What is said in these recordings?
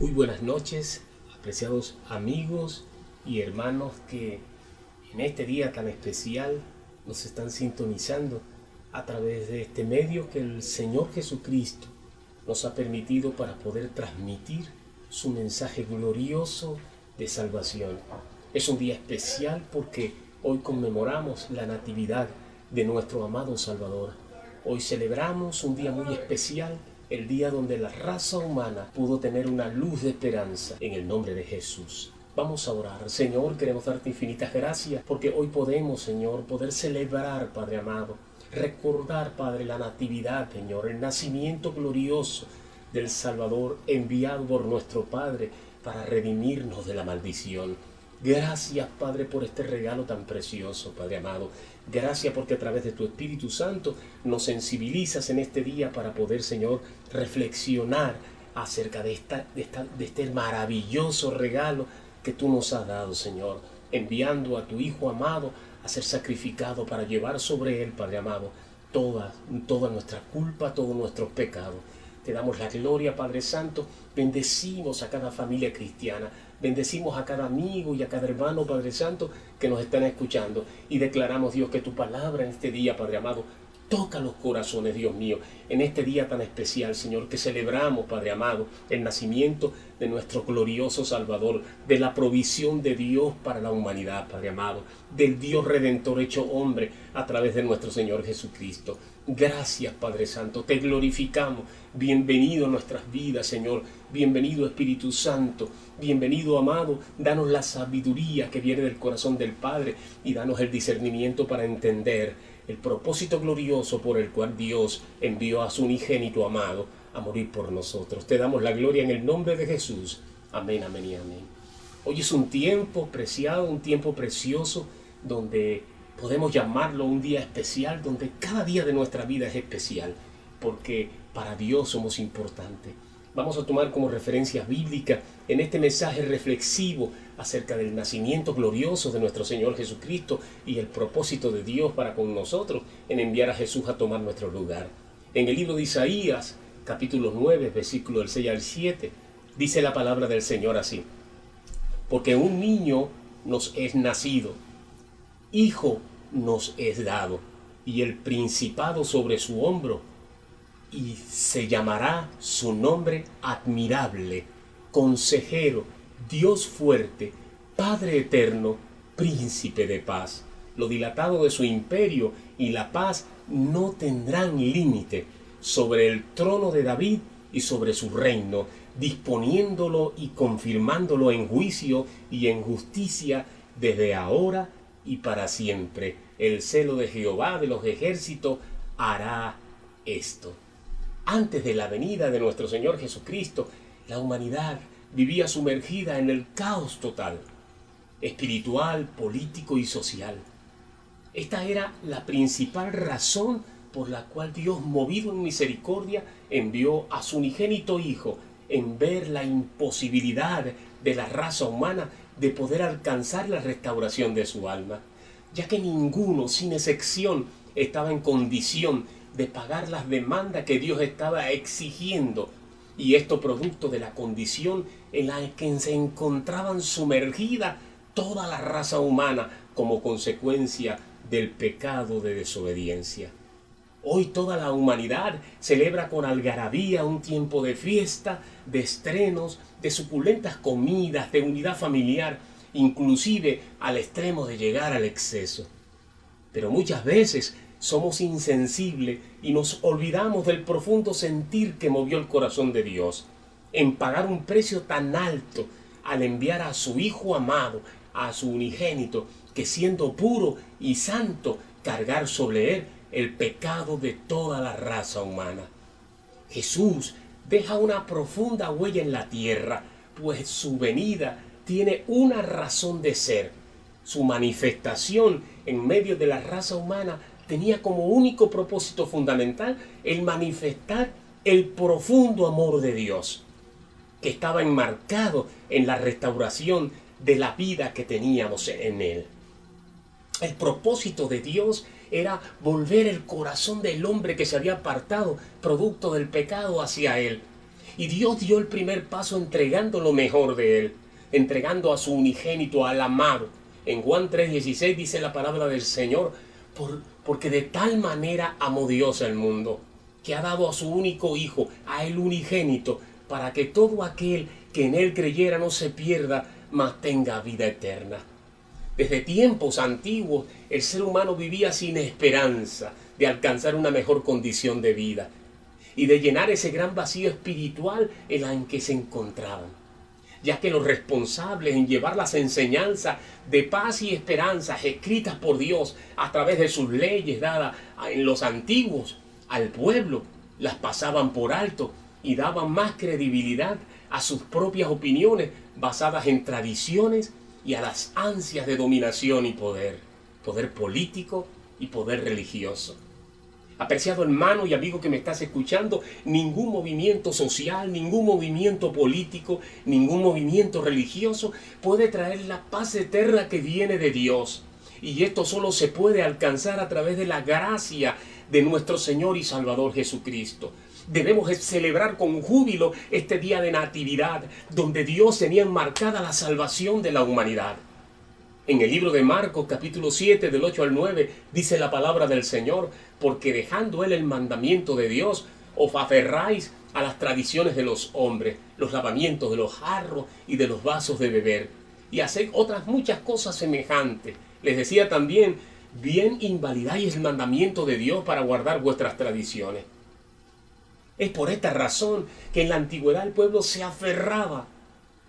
Muy buenas noches, apreciados amigos y hermanos que en este día tan especial nos están sintonizando a través de este medio que el Señor Jesucristo nos ha permitido para poder transmitir su mensaje glorioso de salvación. Es un día especial porque hoy conmemoramos la natividad de nuestro amado Salvador. Hoy celebramos un día muy especial, el día donde la raza humana pudo tener una luz de esperanza en el nombre de Jesús. Vamos a orar. Señor, queremos darte infinitas gracias porque hoy podemos, Señor, poder celebrar, Padre amado, recordar, Padre, la natividad, Señor, el nacimiento glorioso del Salvador enviado por nuestro Padre para redimirnos de la maldición. Gracias, Padre, por este regalo tan precioso, Padre amado. Gracias porque a través de tu Espíritu Santo nos sensibilizas en este día para poder, Señor, reflexionar acerca de, esta, de, de este maravilloso regalo que tú nos has dado, Señor, enviando a tu Hijo amado a ser sacrificado para llevar sobre él, Padre amado, toda, toda nuestra culpa, todos nuestros pecados. Te damos la gloria, Padre Santo. Bendecimos a cada familia cristiana. Bendecimos a cada amigo y a cada hermano, Padre Santo, que nos están escuchando. Y declaramos, Dios, que tu palabra en este día, Padre amado, toca los corazones, Dios mío, en este día tan especial, Señor, que celebramos, Padre amado, el nacimiento de nuestro glorioso Salvador, de la provisión de Dios para la humanidad, Padre amado, del Dios redentor hecho hombre a través de nuestro Señor Jesucristo. Gracias, Padre Santo, te glorificamos. Bienvenido a nuestras vidas, Señor. Bienvenido, Espíritu Santo. Bienvenido, amado. Danos la sabiduría que viene del corazón del Padre y danos el discernimiento para entender el propósito glorioso por el cual Dios envió a su unigénito amado a morir por nosotros. Te damos la gloria en el nombre de Jesús. Amén, amén y amén. Hoy es un tiempo preciado, un tiempo precioso donde podemos llamarlo un día especial donde cada día de nuestra vida es especial, porque para Dios somos importantes. Vamos a tomar como referencia bíblica en este mensaje reflexivo acerca del nacimiento glorioso de nuestro Señor Jesucristo y el propósito de Dios para con nosotros en enviar a Jesús a tomar nuestro lugar. En el libro de Isaías, capítulo 9, versículo del 6 al 7, dice la palabra del Señor así, porque un niño nos es nacido, hijo nos es dado, y el principado sobre su hombro, y se llamará su nombre admirable, consejero, Dios fuerte, Padre eterno, príncipe de paz. Lo dilatado de su imperio y la paz no tendrán límite sobre el trono de David y sobre su reino, disponiéndolo y confirmándolo en juicio y en justicia desde ahora y para siempre. El celo de Jehová de los ejércitos hará esto. Antes de la venida de nuestro Señor Jesucristo, la humanidad vivía sumergida en el caos total, espiritual, político y social. Esta era la principal razón por la cual Dios, movido en misericordia, envió a su unigénito Hijo en ver la imposibilidad de la raza humana de poder alcanzar la restauración de su alma, ya que ninguno, sin excepción, estaba en condición de pagar las demandas que Dios estaba exigiendo, y esto producto de la condición en la que se encontraban sumergida toda la raza humana como consecuencia del pecado de desobediencia. Hoy toda la humanidad celebra con algarabía un tiempo de fiesta, de estrenos, de suculentas comidas, de unidad familiar, inclusive al extremo de llegar al exceso. Pero muchas veces somos insensibles y nos olvidamos del profundo sentir que movió el corazón de Dios en pagar un precio tan alto al enviar a su Hijo amado, a su unigénito, que siendo puro y santo, cargar sobre él el pecado de toda la raza humana. Jesús deja una profunda huella en la tierra, pues su venida tiene una razón de ser. Su manifestación en medio de la raza humana tenía como único propósito fundamental el manifestar el profundo amor de Dios, que estaba enmarcado en la restauración de la vida que teníamos en Él. El propósito de Dios era volver el corazón del hombre que se había apartado producto del pecado hacia Él. Y Dios dio el primer paso entregando lo mejor de él, entregando a su unigénito, al amado. En Juan 3:16 dice la palabra del Señor, por, porque de tal manera amó Dios al mundo, que ha dado a su único Hijo, a el unigénito, para que todo aquel que en él creyera no se pierda, mas tenga vida eterna. Desde tiempos antiguos el ser humano vivía sin esperanza de alcanzar una mejor condición de vida y de llenar ese gran vacío espiritual en el que se encontraban, ya que los responsables en llevar las enseñanzas de paz y esperanza escritas por Dios a través de sus leyes dadas en los antiguos al pueblo, las pasaban por alto y daban más credibilidad a sus propias opiniones basadas en tradiciones y a las ansias de dominación y poder, poder político y poder religioso. Apreciado hermano y amigo que me estás escuchando, ningún movimiento social, ningún movimiento político, ningún movimiento religioso puede traer la paz eterna que viene de Dios. Y esto solo se puede alcanzar a través de la gracia de nuestro Señor y Salvador Jesucristo. Debemos celebrar con júbilo este día de natividad, donde Dios tenía enmarcada la salvación de la humanidad. En el libro de Marcos capítulo 7 del 8 al 9 dice la palabra del Señor, porque dejando él el mandamiento de Dios, os aferráis a las tradiciones de los hombres, los lavamientos de los jarros y de los vasos de beber, y hacéis otras muchas cosas semejantes. Les decía también, bien invalidáis el mandamiento de Dios para guardar vuestras tradiciones. Es por esta razón que en la antigüedad el pueblo se aferraba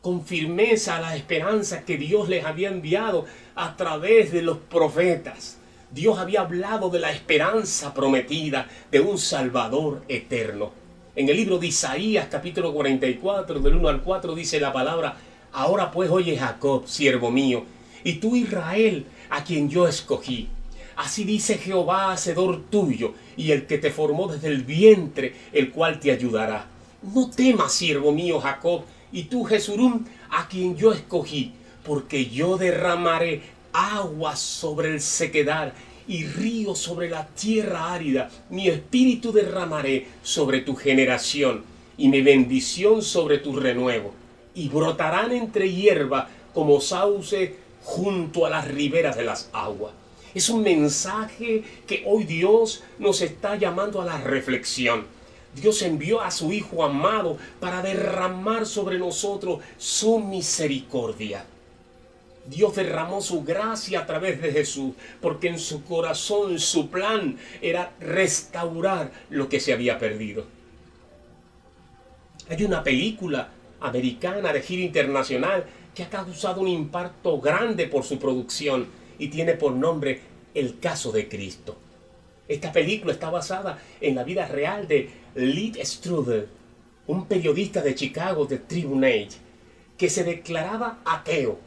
con firmeza a la esperanza que Dios les había enviado a través de los profetas. Dios había hablado de la esperanza prometida de un Salvador eterno. En el libro de Isaías capítulo 44 del 1 al 4 dice la palabra, ahora pues oye Jacob, siervo mío, y tú Israel, a quien yo escogí. Así dice Jehová, hacedor tuyo, y el que te formó desde el vientre, el cual te ayudará. No temas, siervo mío Jacob, y tú Jesurum, a quien yo escogí, porque yo derramaré agua sobre el sequedar y río sobre la tierra árida. Mi espíritu derramaré sobre tu generación y mi bendición sobre tu renuevo. Y brotarán entre hierba como sauce junto a las riberas de las aguas. Es un mensaje que hoy Dios nos está llamando a la reflexión. Dios envió a su Hijo amado para derramar sobre nosotros su misericordia. Dios derramó su gracia a través de Jesús, porque en su corazón su plan era restaurar lo que se había perdido. Hay una película americana de gira internacional que ha causado un impacto grande por su producción y tiene por nombre El caso de Cristo. Esta película está basada en la vida real de Lee Strudel, un periodista de Chicago de Tribune Age, que se declaraba ateo.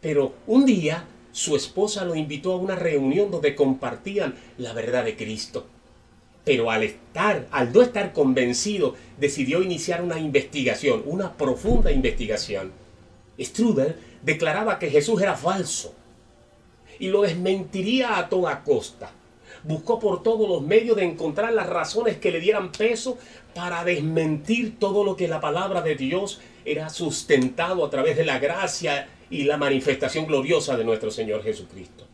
Pero un día su esposa lo invitó a una reunión donde compartían la verdad de Cristo. Pero al estar, al no estar convencido, decidió iniciar una investigación, una profunda investigación. Strudel declaraba que Jesús era falso y lo desmentiría a toda costa buscó por todos los medios de encontrar las razones que le dieran peso para desmentir todo lo que la palabra de Dios era sustentado a través de la gracia y la manifestación gloriosa de nuestro Señor Jesucristo.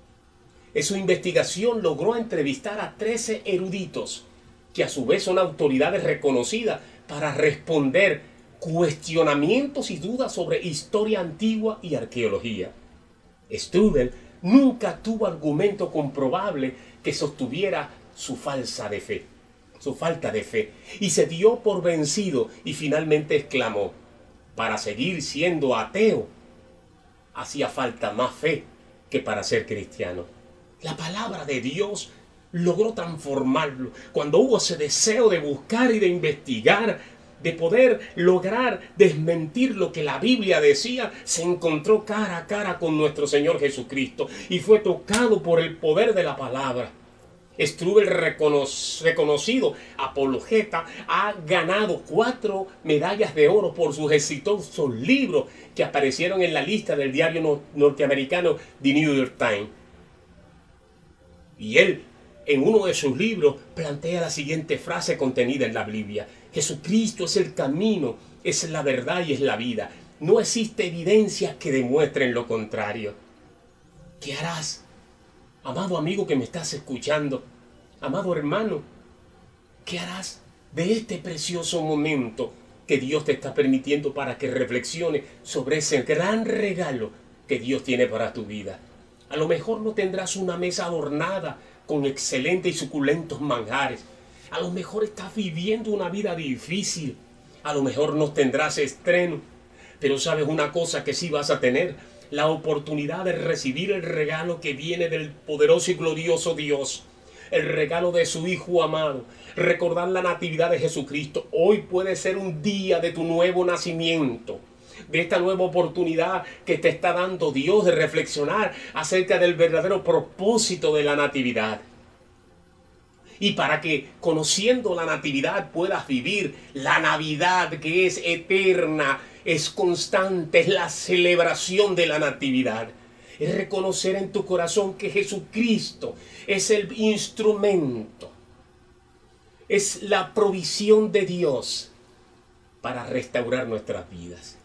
En su investigación logró entrevistar a 13 eruditos, que a su vez son autoridades reconocidas para responder cuestionamientos y dudas sobre historia antigua y arqueología. Strudel nunca tuvo argumento comprobable que sostuviera su falsa de fe, su falta de fe, y se dio por vencido y finalmente exclamó, para seguir siendo ateo, hacía falta más fe que para ser cristiano. La palabra de Dios logró transformarlo. Cuando hubo ese deseo de buscar y de investigar, de poder lograr desmentir lo que la Biblia decía, se encontró cara a cara con nuestro Señor Jesucristo y fue tocado por el poder de la palabra. Strubel reconocido apologeta ha ganado cuatro medallas de oro por sus exitosos libros que aparecieron en la lista del diario norteamericano The New York Times. Y él, en uno de sus libros, plantea la siguiente frase contenida en la Biblia. Jesucristo es el camino, es la verdad y es la vida. No existe evidencia que demuestren lo contrario. ¿Qué harás? Amado amigo que me estás escuchando, amado hermano, ¿qué harás de este precioso momento que Dios te está permitiendo para que reflexione sobre ese gran regalo que Dios tiene para tu vida? A lo mejor no tendrás una mesa adornada con excelentes y suculentos manjares. A lo mejor estás viviendo una vida difícil. A lo mejor no tendrás estreno. Pero sabes una cosa que sí vas a tener, la oportunidad de recibir el regalo que viene del poderoso y glorioso Dios, el regalo de su Hijo amado, recordar la natividad de Jesucristo. Hoy puede ser un día de tu nuevo nacimiento de esta nueva oportunidad que te está dando Dios de reflexionar acerca del verdadero propósito de la natividad. Y para que conociendo la natividad puedas vivir la Navidad que es eterna, es constante, es la celebración de la natividad. Es reconocer en tu corazón que Jesucristo es el instrumento, es la provisión de Dios para restaurar nuestras vidas.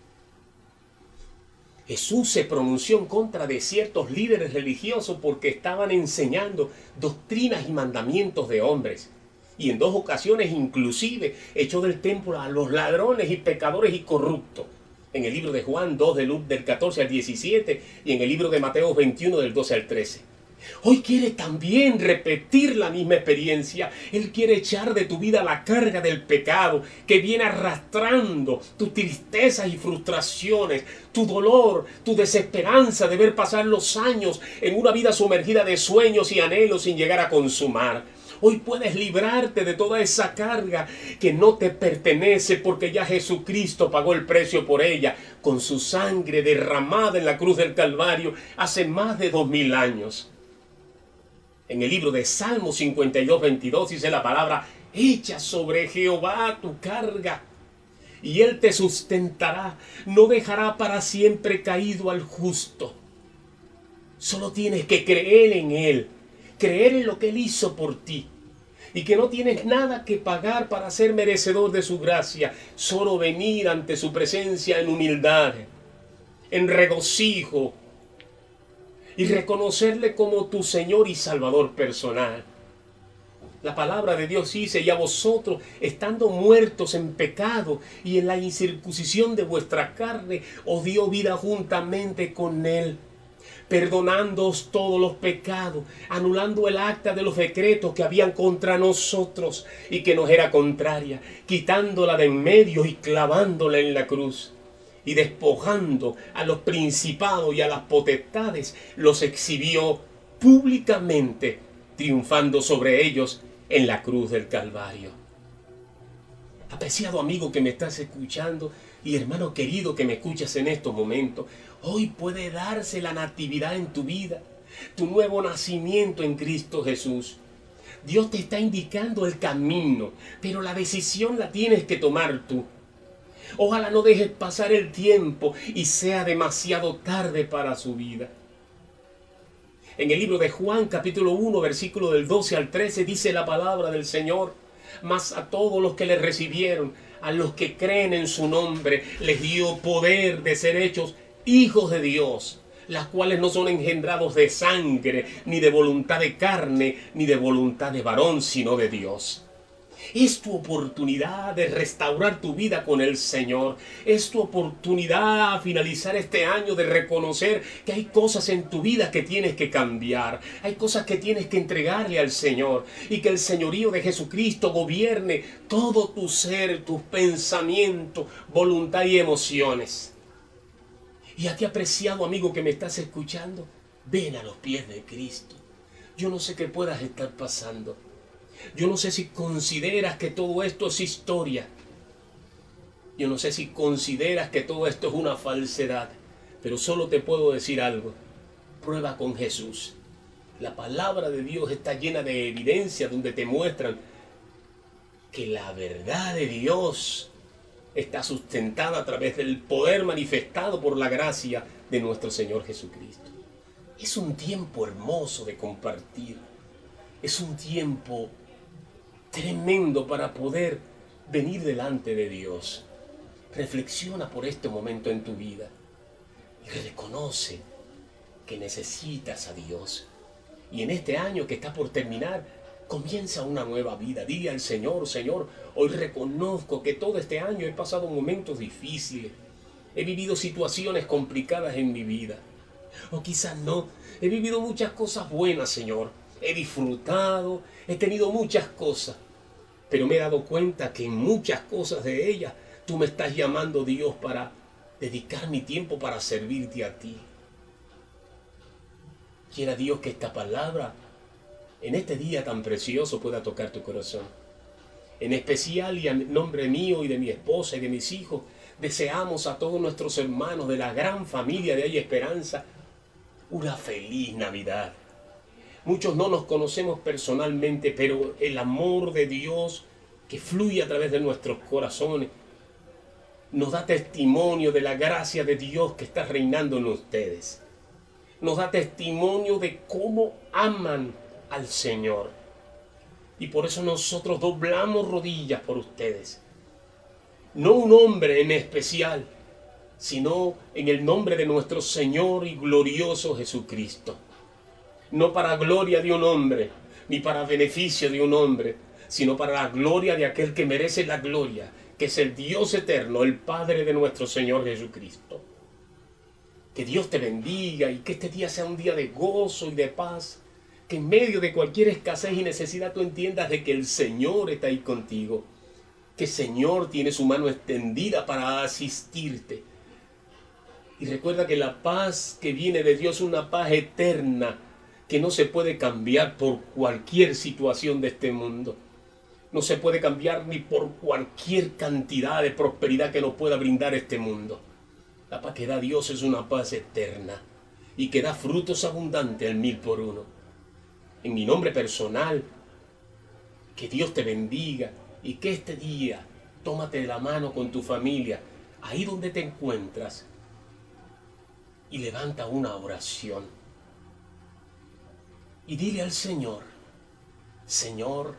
Jesús se pronunció en contra de ciertos líderes religiosos porque estaban enseñando doctrinas y mandamientos de hombres y en dos ocasiones inclusive echó del templo a los ladrones y pecadores y corruptos. En el libro de Juan 2 del, del 14 al 17 y en el libro de Mateo 21 del 12 al 13. Hoy quiere también repetir la misma experiencia. Él quiere echar de tu vida la carga del pecado que viene arrastrando tus tristezas y frustraciones, tu dolor, tu desesperanza de ver pasar los años en una vida sumergida de sueños y anhelos sin llegar a consumar. Hoy puedes librarte de toda esa carga que no te pertenece porque ya Jesucristo pagó el precio por ella con su sangre derramada en la cruz del Calvario hace más de dos mil años. En el libro de Salmo 52, 22 dice la palabra, echa sobre Jehová tu carga y él te sustentará, no dejará para siempre caído al justo. Solo tienes que creer en él creer en lo que Él hizo por ti y que no tienes nada que pagar para ser merecedor de su gracia, solo venir ante su presencia en humildad, en regocijo y reconocerle como tu Señor y Salvador personal. La palabra de Dios dice, y a vosotros, estando muertos en pecado y en la incircuncisión de vuestra carne, os dio vida juntamente con Él perdonándoos todos los pecados, anulando el acta de los decretos que habían contra nosotros y que nos era contraria, quitándola de en medio y clavándola en la cruz. Y despojando a los principados y a las potestades, los exhibió públicamente, triunfando sobre ellos en la cruz del Calvario. Apreciado amigo que me estás escuchando y hermano querido que me escuchas en estos momentos, Hoy puede darse la natividad en tu vida, tu nuevo nacimiento en Cristo Jesús. Dios te está indicando el camino, pero la decisión la tienes que tomar tú. Ojalá no dejes pasar el tiempo y sea demasiado tarde para su vida. En el libro de Juan capítulo 1 versículo del 12 al 13 dice la palabra del Señor, mas a todos los que le recibieron, a los que creen en su nombre, les dio poder de ser hechos hijos de Dios, las cuales no son engendrados de sangre, ni de voluntad de carne, ni de voluntad de varón, sino de Dios. Es tu oportunidad de restaurar tu vida con el Señor. Es tu oportunidad a finalizar este año de reconocer que hay cosas en tu vida que tienes que cambiar. Hay cosas que tienes que entregarle al Señor. Y que el señorío de Jesucristo gobierne todo tu ser, tus pensamientos, voluntad y emociones. Y a ti apreciado amigo que me estás escuchando, ven a los pies de Cristo. Yo no sé qué puedas estar pasando. Yo no sé si consideras que todo esto es historia. Yo no sé si consideras que todo esto es una falsedad. Pero solo te puedo decir algo. Prueba con Jesús. La palabra de Dios está llena de evidencia donde te muestran que la verdad de Dios está sustentada a través del poder manifestado por la gracia de nuestro Señor Jesucristo. Es un tiempo hermoso de compartir. Es un tiempo tremendo para poder venir delante de Dios. Reflexiona por este momento en tu vida y reconoce que necesitas a Dios. Y en este año que está por terminar, comienza una nueva vida. Dile al Señor, Señor, hoy reconozco que todo este año he pasado momentos difíciles. He vivido situaciones complicadas en mi vida. O quizás no. He vivido muchas cosas buenas, Señor. He disfrutado, he tenido muchas cosas. Pero me he dado cuenta que en muchas cosas de ellas tú me estás llamando, Dios, para dedicar mi tiempo para servirte a ti. Quiera Dios que esta palabra en este día tan precioso pueda tocar tu corazón. En especial y en nombre mío y de mi esposa y de mis hijos, deseamos a todos nuestros hermanos de la gran familia de Hay Esperanza una feliz Navidad. Muchos no nos conocemos personalmente, pero el amor de Dios que fluye a través de nuestros corazones nos da testimonio de la gracia de Dios que está reinando en ustedes. Nos da testimonio de cómo aman al Señor. Y por eso nosotros doblamos rodillas por ustedes. No un hombre en especial, sino en el nombre de nuestro Señor y glorioso Jesucristo. No para gloria de un hombre, ni para beneficio de un hombre, sino para la gloria de aquel que merece la gloria, que es el Dios eterno, el Padre de nuestro Señor Jesucristo. Que Dios te bendiga y que este día sea un día de gozo y de paz. Que en medio de cualquier escasez y necesidad tú entiendas de que el Señor está ahí contigo. Que el Señor tiene su mano extendida para asistirte. Y recuerda que la paz que viene de Dios es una paz eterna que no se puede cambiar por cualquier situación de este mundo no se puede cambiar ni por cualquier cantidad de prosperidad que nos pueda brindar este mundo. La paz que da Dios es una paz eterna y que da frutos abundantes al mil por uno. En mi nombre personal, que Dios te bendiga y que este día tómate de la mano con tu familia, ahí donde te encuentras, y levanta una oración. Y dile al Señor, Señor,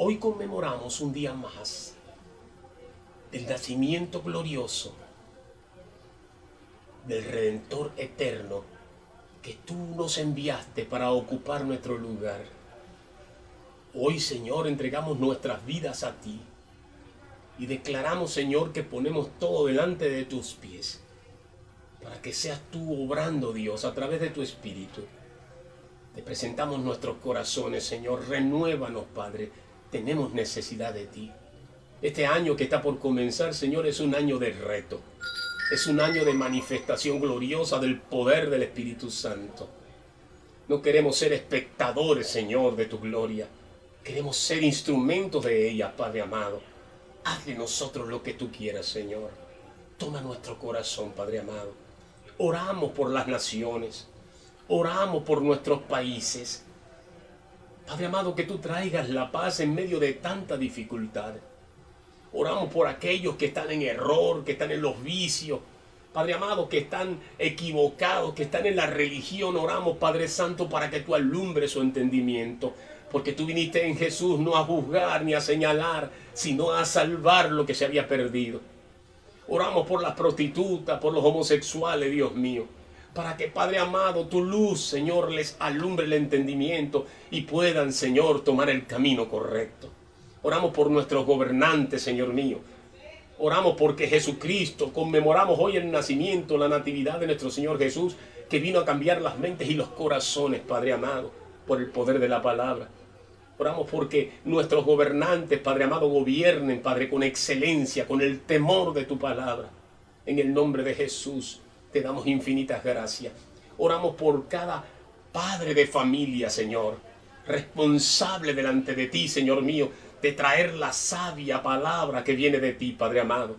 Hoy conmemoramos un día más del nacimiento glorioso del Redentor eterno que tú nos enviaste para ocupar nuestro lugar. Hoy, Señor, entregamos nuestras vidas a ti y declaramos, Señor, que ponemos todo delante de tus pies para que seas tú obrando, Dios, a través de tu Espíritu. Te presentamos nuestros corazones, Señor, renuévanos, Padre tenemos necesidad de ti. Este año que está por comenzar, Señor, es un año de reto. Es un año de manifestación gloriosa del poder del Espíritu Santo. No queremos ser espectadores, Señor, de tu gloria. Queremos ser instrumentos de ella, Padre amado. Haz de nosotros lo que tú quieras, Señor. Toma nuestro corazón, Padre amado. Oramos por las naciones. Oramos por nuestros países. Padre amado, que tú traigas la paz en medio de tanta dificultad. Oramos por aquellos que están en error, que están en los vicios. Padre amado, que están equivocados, que están en la religión. Oramos, Padre Santo, para que tú alumbres su entendimiento. Porque tú viniste en Jesús no a juzgar ni a señalar, sino a salvar lo que se había perdido. Oramos por las prostitutas, por los homosexuales, Dios mío para que, Padre amado, tu luz, Señor, les alumbre el entendimiento y puedan, Señor, tomar el camino correcto. Oramos por nuestros gobernantes, Señor mío. Oramos porque Jesucristo, conmemoramos hoy el nacimiento, la natividad de nuestro Señor Jesús, que vino a cambiar las mentes y los corazones, Padre amado, por el poder de la palabra. Oramos porque nuestros gobernantes, Padre amado, gobiernen, Padre, con excelencia, con el temor de tu palabra. En el nombre de Jesús te damos infinitas gracias. Oramos por cada padre de familia, Señor, responsable delante de ti, Señor mío, de traer la sabia palabra que viene de ti, Padre amado.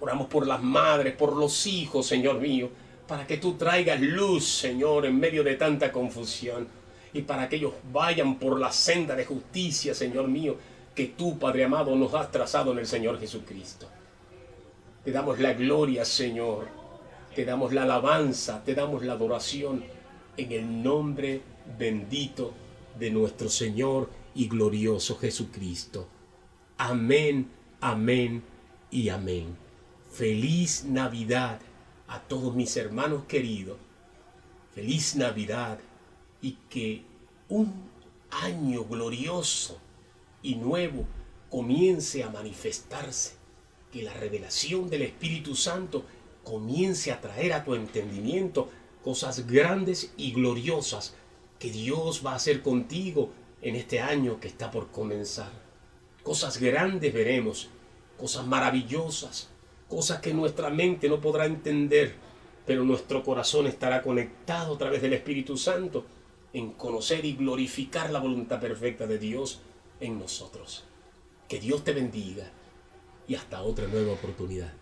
Oramos por las madres, por los hijos, Señor mío, para que tú traigas luz, Señor, en medio de tanta confusión. Y para que ellos vayan por la senda de justicia, Señor mío, que tú, Padre amado, nos has trazado en el Señor Jesucristo. Te damos la gloria, Señor. Te damos la alabanza, te damos la adoración en el nombre bendito de nuestro Señor y glorioso Jesucristo. Amén, amén y amén. Feliz Navidad a todos mis hermanos queridos. Feliz Navidad y que un año glorioso y nuevo comience a manifestarse. Que la revelación del Espíritu Santo comience a traer a tu entendimiento cosas grandes y gloriosas que Dios va a hacer contigo en este año que está por comenzar. Cosas grandes veremos, cosas maravillosas, cosas que nuestra mente no podrá entender, pero nuestro corazón estará conectado a través del Espíritu Santo en conocer y glorificar la voluntad perfecta de Dios en nosotros. Que Dios te bendiga y hasta otra nueva oportunidad.